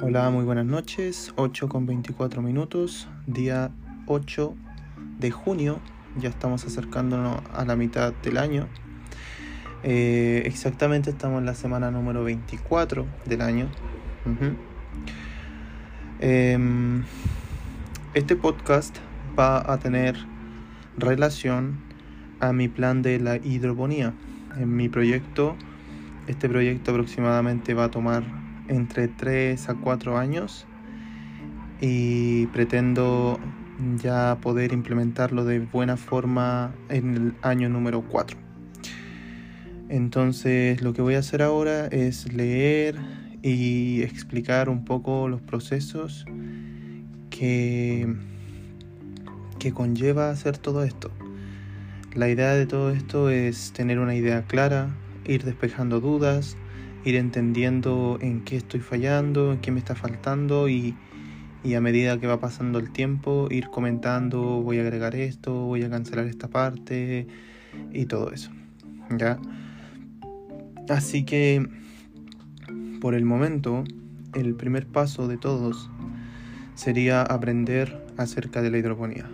Hola, muy buenas noches. 8 con 24 minutos, día 8 de junio. Ya estamos acercándonos a la mitad del año. Eh, exactamente estamos en la semana número 24 del año. Em, este podcast va a tener relación a mi plan de la hidroponía. En mi proyecto, este proyecto aproximadamente va a tomar entre 3 a 4 años y pretendo ya poder implementarlo de buena forma en el año número 4. Entonces lo que voy a hacer ahora es leer y explicar un poco los procesos que, que conlleva hacer todo esto. La idea de todo esto es tener una idea clara, ir despejando dudas, ir entendiendo en qué estoy fallando, en qué me está faltando y, a medida que va pasando el tiempo ir comentando, voy a agregar esto, voy a cancelar esta parte y todo eso. ¿Ya? Así que por el momento, el primer paso de todos sería aprender acerca de la hidroponía.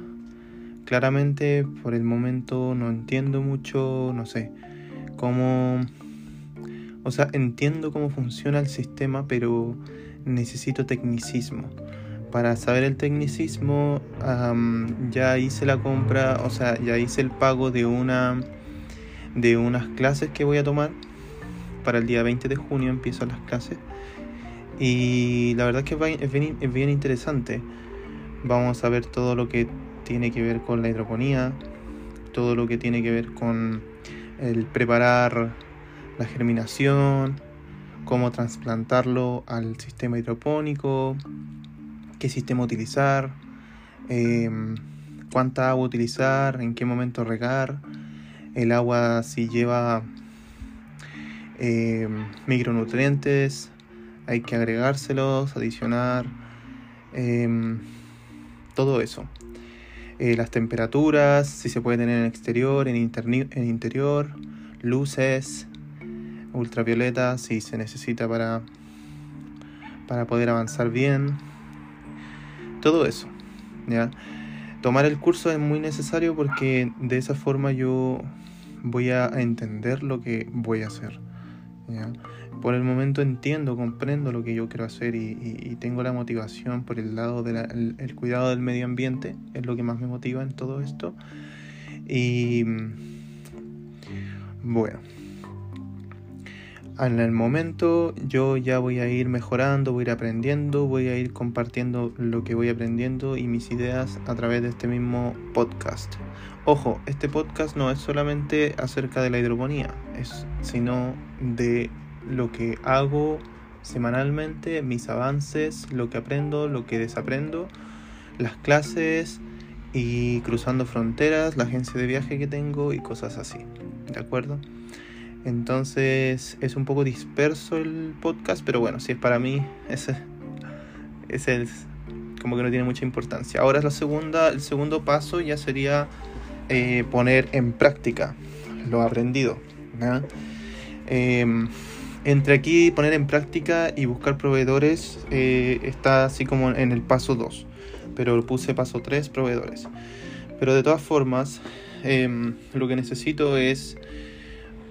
Claramente, por el momento no entiendo mucho, no sé, cómo o sea, entiendo cómo funciona el sistema, pero necesito tecnicismo. Para saber el tecnicismo, ya hice la compra, o sea, ya hice el pago de una de unas clases que voy a tomar. Para el día 20 de junio empiezo las clases. Y la verdad es que es bien, es bien interesante. Vamos a ver todo lo que tiene que ver con la hidroponía, todo lo que tiene que ver con el preparar la germinación, cómo trasplantarlo al sistema hidropónico, qué sistema utilizar, em, cuánta agua utilizar, en qué momento regar, el agua si lleva em, micronutrientes, hay que agregárselos, adicionar, em, todo eso. Eh, las temperaturas, si se puede tener en exterior, en, en interior, luces, ultravioleta si se necesita para, para poder avanzar bien. Todo eso. Tomar el curso es muy necesario porque de esa forma yo voy a entender lo que voy a hacer. Por el momento entiendo, comprendo lo que yo quiero hacer y, tengo la motivación por el lado del el cuidado del medio ambiente, es lo que más me motiva en todo esto. Y bueno, en el momento yo ya voy a ir mejorando, voy a ir aprendiendo, voy a ir compartiendo lo que voy aprendiendo y mis ideas a través de este mismo podcast. Ojo, este podcast no es solamente acerca de la hidroponía, es sino de lo que hago semanalmente, mis avances, lo que aprendo, lo que desaprendo, las clases y cruzando fronteras, la agencia de viaje que tengo y cosas así. ¿De acuerdo? Entonces es un poco disperso el podcast, pero bueno, si es para mí, ese, ese es como que no tiene mucha importancia. Ahora es la segunda, el segundo paso ya sería eh, poner en práctica lo aprendido. Em, entre aquí poner en práctica y buscar proveedores eh, está así como en el paso 2, pero puse paso 3 proveedores. Pero de todas formas, em, lo que necesito es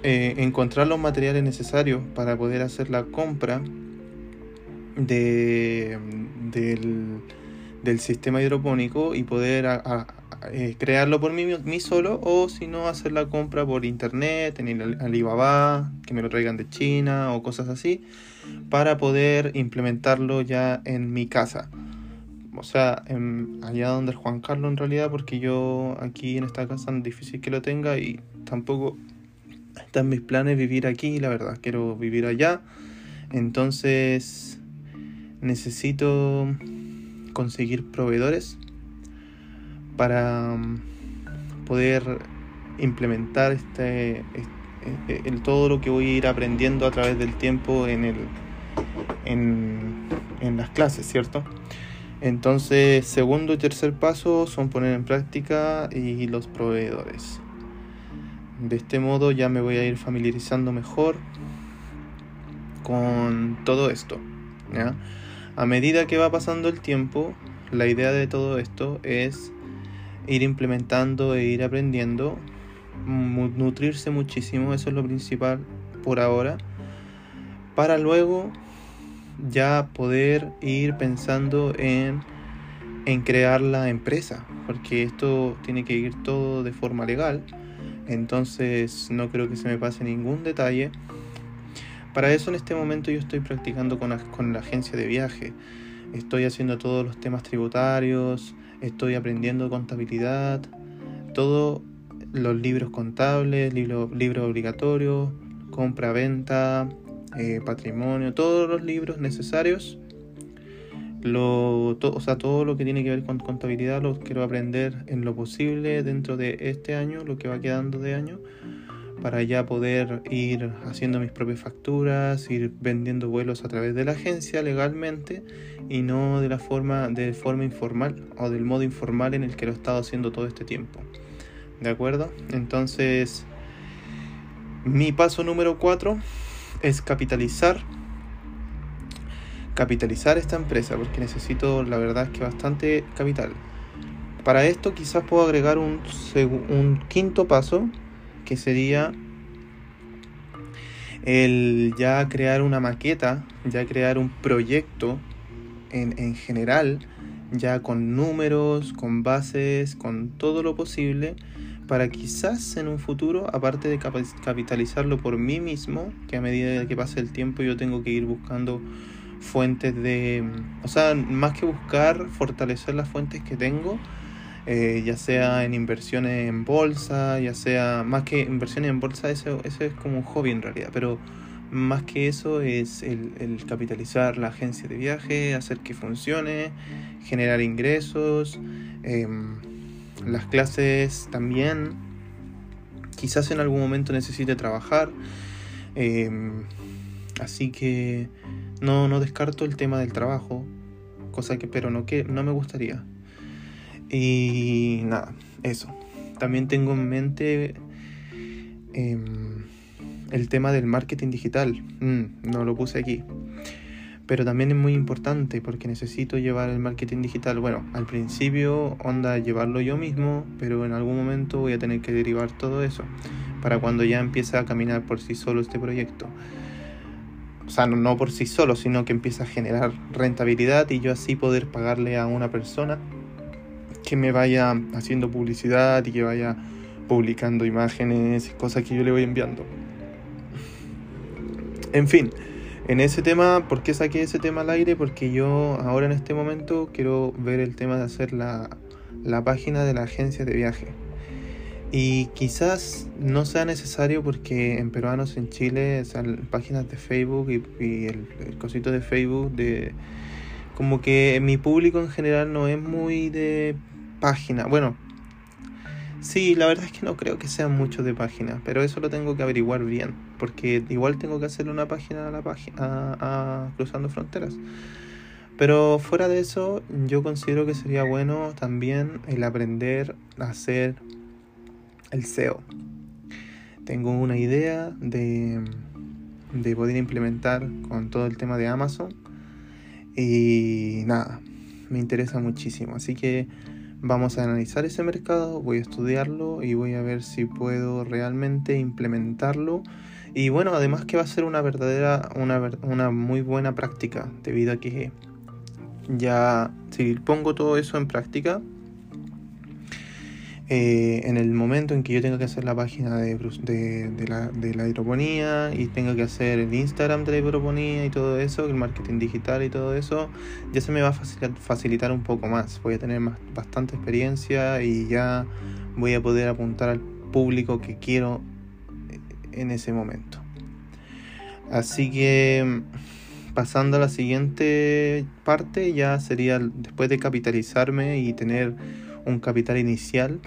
eh, encontrar los materiales necesarios para poder hacer la compra de, del, sistema hidropónico y poder eh, crearlo por mí, mí, solo o si no hacer la compra por internet, en el Alibaba, que me lo traigan de China o cosas así, para poder implementarlo ya en mi casa. O sea, allá donde el Juan Carlos en realidad, porque yo aquí en esta casa es difícil que lo tenga y tampoco están mis planes vivir aquí, la verdad, quiero vivir allá. Entonces necesito conseguir proveedores para um, poder implementar este, este todo lo que voy a ir aprendiendo a través del tiempo en el en, en las clases, ¿cierto? Entonces, segundo y tercer paso son poner en práctica y los proveedores. De este modo ya me voy a ir familiarizando mejor con todo esto. A medida que va pasando el tiempo, la idea de todo esto es ir implementando e ir aprendiendo, nutrirse muchísimo, eso es lo principal por ahora, para luego ya poder ir pensando en, en crear la empresa, porque esto tiene que ir todo de forma legal, entonces no creo que se me pase ningún detalle. Para eso en este momento yo estoy practicando con la, con la agencia de viaje, estoy haciendo todos los temas tributarios, estoy aprendiendo contabilidad, todos los libros contables, libros libro obligatorios, compra-venta, eh, patrimonio, todos los libros necesarios. Lo, o sea, todo lo que tiene que ver con contabilidad lo quiero aprender en lo posible dentro de este año, lo que va quedando de año, para ya poder ir haciendo mis propias facturas, ir vendiendo vuelos a través de la agencia legalmente y no de la forma de forma informal o del modo informal en el que lo he estado haciendo todo este tiempo. ¿De acuerdo? Entonces, mi paso número 4 es capitalizar capitalizar esta empresa porque necesito la verdad es que bastante capital. Para esto quizás puedo agregar un, un quinto paso que sería el ya crear una maqueta, ya crear un proyecto en, en general, ya con números, con bases, con todo lo posible para quizás en un futuro, aparte de capitalizarlo por mí mismo, que a medida que pase el tiempo yo tengo que ir buscando fuentes de, o sea, más que buscar fortalecer las fuentes que tengo, eh, ya sea en inversiones en bolsa, ya sea más que inversiones en bolsa, eso, es como un hobby en realidad, pero más que eso es el, el capitalizar la agencia de viaje, hacer que funcione, generar ingresos. Eh, las clases también. Quizás en algún momento necesite trabajar. Em, así que no, no descarto el tema del trabajo. Cosa que, pero no, que, no me gustaría. Y nada, eso. También tengo en mente em, el tema del marketing digital. Mm, no lo puse aquí pero también es muy importante porque necesito llevar el marketing digital. Bueno, al principio onda llevarlo yo mismo, pero en algún momento voy a tener que derivar todo eso para cuando ya empiece a caminar por sí solo este proyecto. Sea, no, por sí solo, sino que empiece a generar rentabilidad y yo así poder pagarle a una persona que me vaya haciendo publicidad y que vaya publicando imágenes y cosas que yo le voy enviando. En fin, en ese tema, ¿por qué saqué ese tema al aire? Porque yo ahora en este momento quiero ver el tema de hacer la, página de la agencia de viaje. Y quizás no sea necesario porque en peruanos en Chile, páginas de Facebook y, el, el, cosito de Facebook de como que mi público en general no es muy de página. Bueno, Sí, la verdad es que no creo que sean muchos de páginas, pero eso lo tengo que averiguar bien, porque igual tengo que hacerle una página a la página a, cruzando fronteras. Pero fuera de eso, yo considero que sería bueno también el aprender a hacer el SEO. Tengo una idea de, de poder implementar con todo el tema de Amazon y nada, me interesa muchísimo. Así que Vamos a analizar ese mercado, voy a estudiarlo y voy a ver si puedo realmente implementarlo. Y bueno, además que va a ser una verdadera, una, una muy buena práctica, debido a que ya si pongo todo eso en práctica, eh, en el momento en que yo tenga que hacer la página de, la, de, la, hidroponía y tenga que hacer el Instagram de la hidroponía y todo eso, el marketing digital y todo eso, ya se me va a facilitar, un poco más. Voy a tener más, bastante experiencia y ya voy a poder apuntar al público que quiero en ese momento. Así que pasando a la siguiente parte, ya sería después de capitalizarme y tener un capital inicial,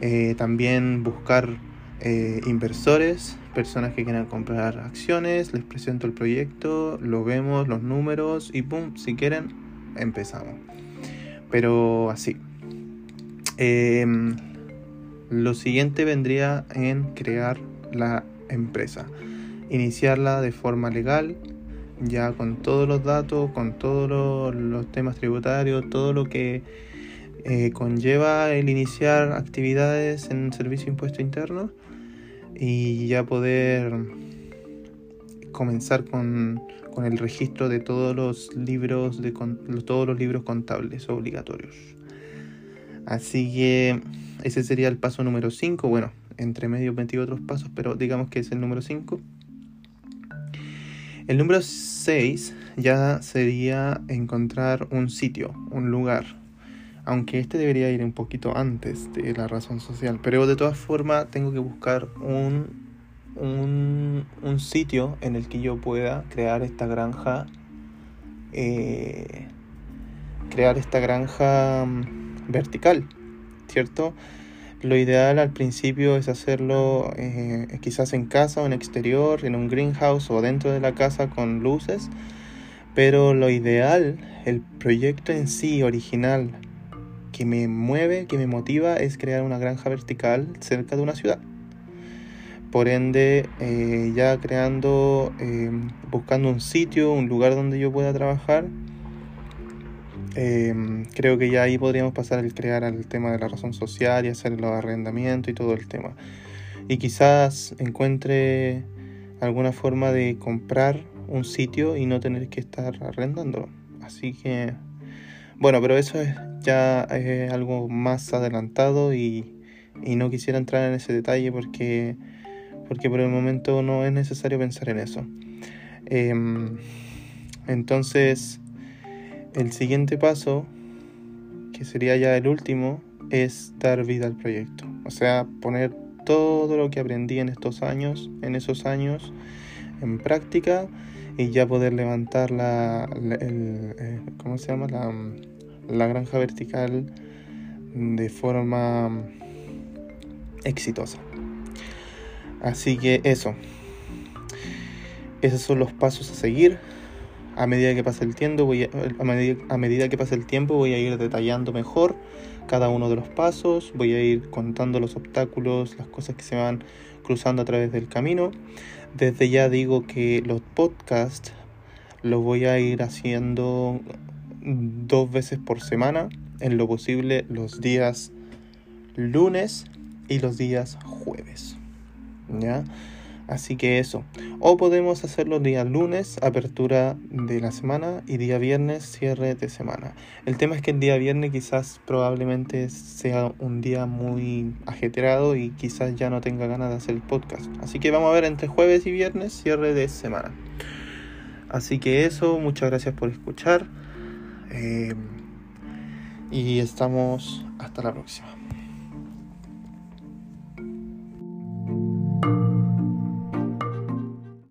eh, también buscar eh, inversores, personas que quieran comprar acciones, les presento el proyecto, lo vemos, los números y pum, si quieren, empezamos. Pero así. Em, lo siguiente vendría en crear la empresa, iniciarla de forma legal, ya con todos los datos, con todos los, temas tributarios, todo lo que eh, conlleva el iniciar actividades en servicio impuesto interno y ya poder comenzar con, con el registro de todos los libros de todos los libros contables obligatorios. Así que ese sería el paso número 5. Bueno, entre medio 20 otros pasos, pero digamos que es el número 5. El número 6 ya sería encontrar un sitio, un lugar. Aunque este debería ir un poquito antes de la razón social. Pero de todas formas tengo que buscar un, un, sitio en el que yo pueda crear esta granja. Eh, crear esta granja mm, vertical, ¿cierto? Lo ideal al principio es hacerlo eh, quizás en casa o en exterior, en un greenhouse o dentro de la casa con luces. Pero lo ideal, el proyecto en sí original que me mueve, que me motiva es crear una granja vertical cerca de una ciudad. Por ende, eh, ya creando, eh, buscando un sitio, un lugar donde yo pueda trabajar, Em, creo que ya ahí podríamos pasar el crear al tema de la razón social y hacer los arrendamientos y todo el tema. Y quizás encuentre alguna forma de comprar un sitio y no tener que estar arrendándolo. Así que, bueno, pero eso es ya es algo más adelantado y, no quisiera entrar en ese detalle porque, porque por el momento no es necesario pensar en eso. Em, entonces, el siguiente paso, que sería ya el último, es dar vida al proyecto. O sea, poner todo lo que aprendí en estos años, en esos años, en práctica y ya poder levantar la, eh, ¿cómo se llama? La, la granja vertical de forma exitosa. Así que eso. Esos son los pasos a seguir a medida que pase el tiempo voy a, medida, que pase el tiempo voy a ir detallando mejor cada uno de los pasos, voy a ir contando los obstáculos, las cosas que se van cruzando a través del camino. Desde ya digo que los podcasts los voy a ir haciendo dos veces por semana, en lo posible los días lunes y los días jueves. ¿Ya? Así que eso. O podemos hacerlo día lunes, apertura de la semana, y día viernes, cierre de semana. El tema es que el día viernes quizás probablemente sea un día muy ajetreado y quizás ya no tenga ganas de hacer el podcast. Así que vamos a ver entre jueves y viernes, cierre de semana. Así que eso, muchas gracias por escuchar. Eh, y estamos hasta la próxima.